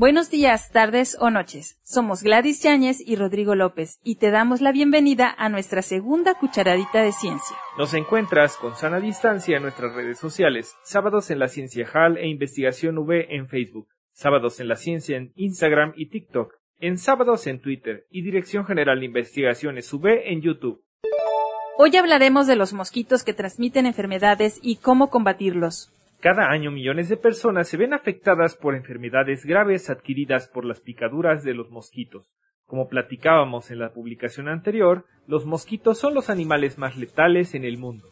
Buenos días, tardes o noches. Somos Gladys Yáñez y Rodrigo López y te damos la bienvenida a nuestra segunda cucharadita de ciencia. Nos encuentras con sana distancia en nuestras redes sociales, Sábados en la Ciencia HAL e Investigación V en Facebook, Sábados en la Ciencia en Instagram y TikTok, en Sábados en Twitter y Dirección General de Investigaciones V en YouTube. Hoy hablaremos de los mosquitos que transmiten enfermedades y cómo combatirlos. Cada año millones de personas se ven afectadas por enfermedades graves adquiridas por las picaduras de los mosquitos. Como platicábamos en la publicación anterior, los mosquitos son los animales más letales en el mundo.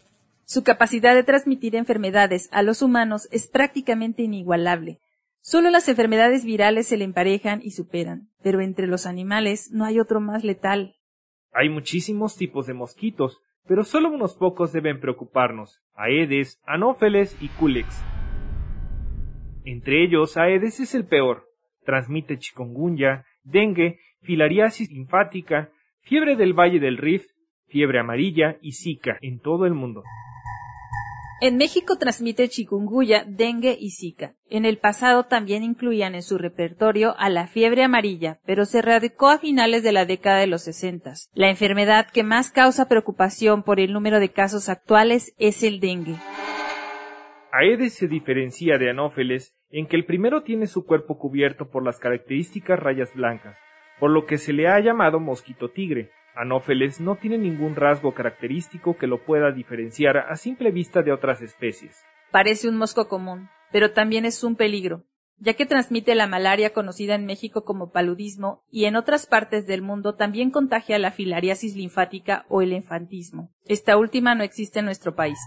Su capacidad de transmitir enfermedades a los humanos es prácticamente inigualable. Solo las enfermedades virales se le emparejan y superan, pero entre los animales no hay otro más letal. Hay muchísimos tipos de mosquitos, pero solo unos pocos deben preocuparnos, Aedes, Anófeles y Culex. Entre ellos, Aedes es el peor. Transmite chikungunya, dengue, filariasis linfática, fiebre del Valle del Rift, fiebre amarilla y Zika en todo el mundo. En México transmite chikungunya, dengue y zika. En el pasado también incluían en su repertorio a la fiebre amarilla, pero se radicó a finales de la década de los sesentas. La enfermedad que más causa preocupación por el número de casos actuales es el dengue. Aedes se diferencia de Anófeles en que el primero tiene su cuerpo cubierto por las características rayas blancas, por lo que se le ha llamado mosquito tigre, Anófeles no tiene ningún rasgo característico que lo pueda diferenciar a simple vista de otras especies. Parece un mosco común, pero también es un peligro, ya que transmite la malaria conocida en México como paludismo y en otras partes del mundo también contagia la filariasis linfática o el infantismo. Esta última no existe en nuestro país.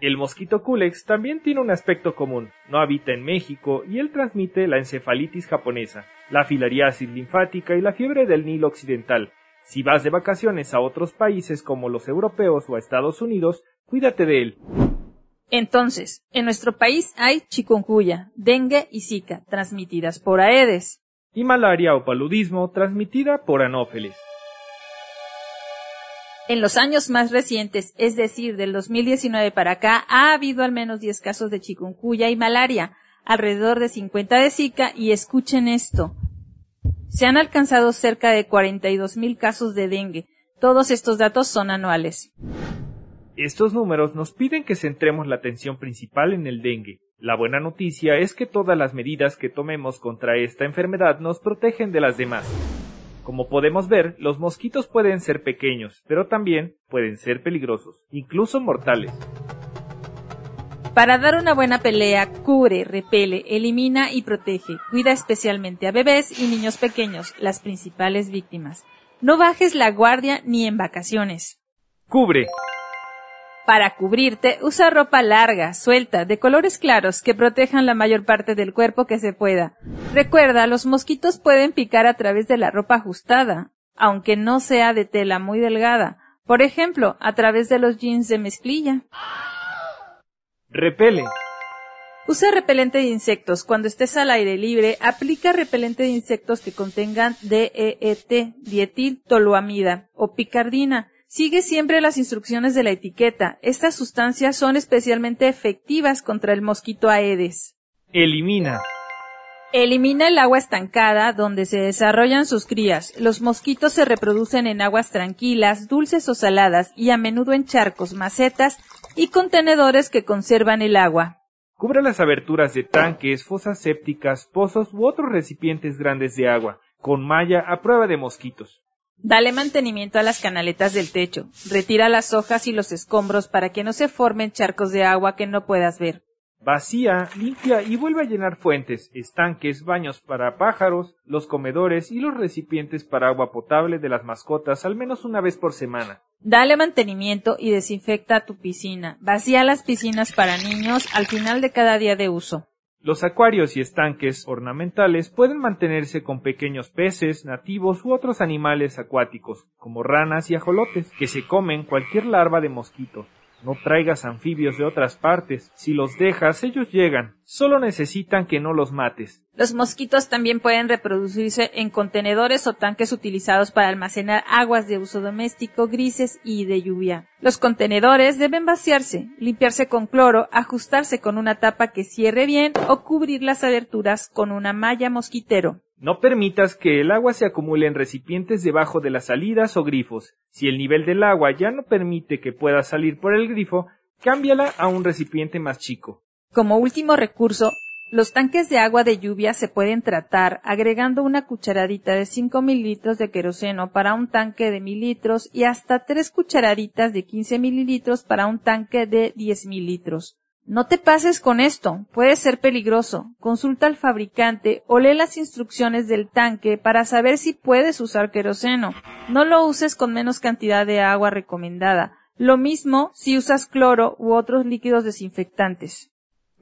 El mosquito Culex también tiene un aspecto común. No habita en México y él transmite la encefalitis japonesa, la filariasis linfática y la fiebre del Nilo occidental, si vas de vacaciones a otros países como los europeos o a Estados Unidos, cuídate de él. Entonces, en nuestro país hay chikungunya, dengue y zika, transmitidas por Aedes. Y malaria o paludismo, transmitida por Anófeles. En los años más recientes, es decir, del 2019 para acá, ha habido al menos 10 casos de chikungunya y malaria, alrededor de 50 de Zika, y escuchen esto, se han alcanzado cerca de 42.000 casos de dengue. Todos estos datos son anuales. Estos números nos piden que centremos la atención principal en el dengue. La buena noticia es que todas las medidas que tomemos contra esta enfermedad nos protegen de las demás. Como podemos ver, los mosquitos pueden ser pequeños, pero también pueden ser peligrosos, incluso mortales. Para dar una buena pelea, cubre, repele, elimina y protege. Cuida especialmente a bebés y niños pequeños, las principales víctimas. No bajes la guardia ni en vacaciones. Cubre. Para cubrirte, usa ropa larga, suelta, de colores claros, que protejan la mayor parte del cuerpo que se pueda. Recuerda, los mosquitos pueden picar a través de la ropa ajustada, aunque no sea de tela muy delgada. Por ejemplo, a través de los jeans de mezclilla. Repele. Usa repelente de insectos. Cuando estés al aire libre, aplica repelente de insectos que contengan DEET, dietiltoluamida o picardina. Sigue siempre las instrucciones de la etiqueta. Estas sustancias son especialmente efectivas contra el mosquito Aedes. Elimina. Elimina el agua estancada donde se desarrollan sus crías. Los mosquitos se reproducen en aguas tranquilas, dulces o saladas y a menudo en charcos, macetas y contenedores que conservan el agua. Cubre las aberturas de tanques, fosas sépticas, pozos u otros recipientes grandes de agua, con malla a prueba de mosquitos. Dale mantenimiento a las canaletas del techo. Retira las hojas y los escombros para que no se formen charcos de agua que no puedas ver. Vacía, limpia y vuelve a llenar fuentes, estanques, baños para pájaros, los comedores y los recipientes para agua potable de las mascotas al menos una vez por semana. Dale mantenimiento y desinfecta tu piscina. Vacía las piscinas para niños al final de cada día de uso. Los acuarios y estanques ornamentales pueden mantenerse con pequeños peces, nativos u otros animales acuáticos, como ranas y ajolotes, que se comen cualquier larva de mosquito. No traigas anfibios de otras partes. Si los dejas, ellos llegan. Solo necesitan que no los mates. Los mosquitos también pueden reproducirse en contenedores o tanques utilizados para almacenar aguas de uso doméstico, grises y de lluvia. Los contenedores deben vaciarse, limpiarse con cloro, ajustarse con una tapa que cierre bien o cubrir las aberturas con una malla mosquitero. No permitas que el agua se acumule en recipientes debajo de las salidas o grifos. Si el nivel del agua ya no permite que pueda salir por el grifo, cámbiala a un recipiente más chico. Como último recurso, los tanques de agua de lluvia se pueden tratar agregando una cucharadita de 5 mililitros de queroseno para un tanque de mililitros y hasta 3 cucharaditas de 15 mililitros para un tanque de 10 mililitros. No te pases con esto, puede ser peligroso. Consulta al fabricante o lee las instrucciones del tanque para saber si puedes usar queroseno. No lo uses con menos cantidad de agua recomendada. Lo mismo si usas cloro u otros líquidos desinfectantes.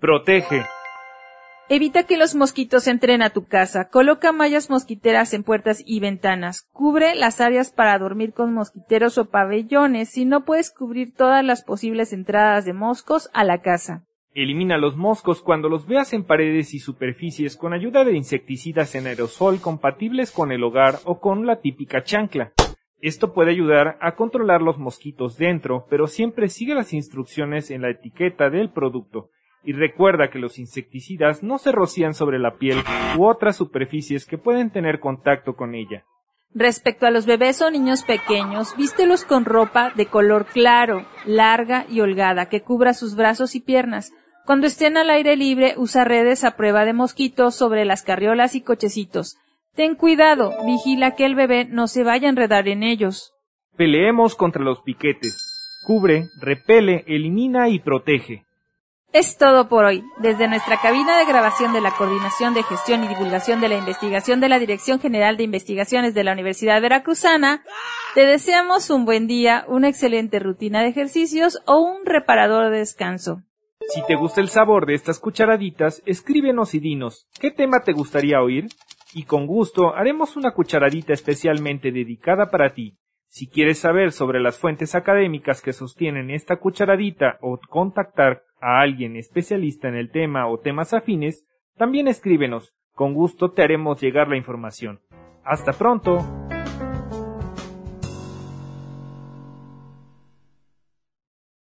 Protege. Evita que los mosquitos entren a tu casa. Coloca mallas mosquiteras en puertas y ventanas. Cubre las áreas para dormir con mosquiteros o pabellones si no puedes cubrir todas las posibles entradas de moscos a la casa. Elimina los moscos cuando los veas en paredes y superficies con ayuda de insecticidas en aerosol compatibles con el hogar o con la típica chancla. Esto puede ayudar a controlar los mosquitos dentro, pero siempre sigue las instrucciones en la etiqueta del producto y recuerda que los insecticidas no se rocían sobre la piel u otras superficies que pueden tener contacto con ella. Respecto a los bebés o niños pequeños, vístelos con ropa de color claro, larga y holgada que cubra sus brazos y piernas. Cuando estén al aire libre, usa redes a prueba de mosquitos sobre las carriolas y cochecitos. Ten cuidado, vigila que el bebé no se vaya a enredar en ellos. Peleemos contra los piquetes. Cubre, repele, elimina y protege. Es todo por hoy. Desde nuestra cabina de grabación de la Coordinación de Gestión y Divulgación de la Investigación de la Dirección General de Investigaciones de la Universidad Veracruzana, te deseamos un buen día, una excelente rutina de ejercicios o un reparador de descanso. Si te gusta el sabor de estas cucharaditas, escríbenos y dinos, ¿qué tema te gustaría oír? Y con gusto haremos una cucharadita especialmente dedicada para ti. Si quieres saber sobre las fuentes académicas que sostienen esta cucharadita o contactar a alguien especialista en el tema o temas afines, también escríbenos. Con gusto te haremos llegar la información. Hasta pronto.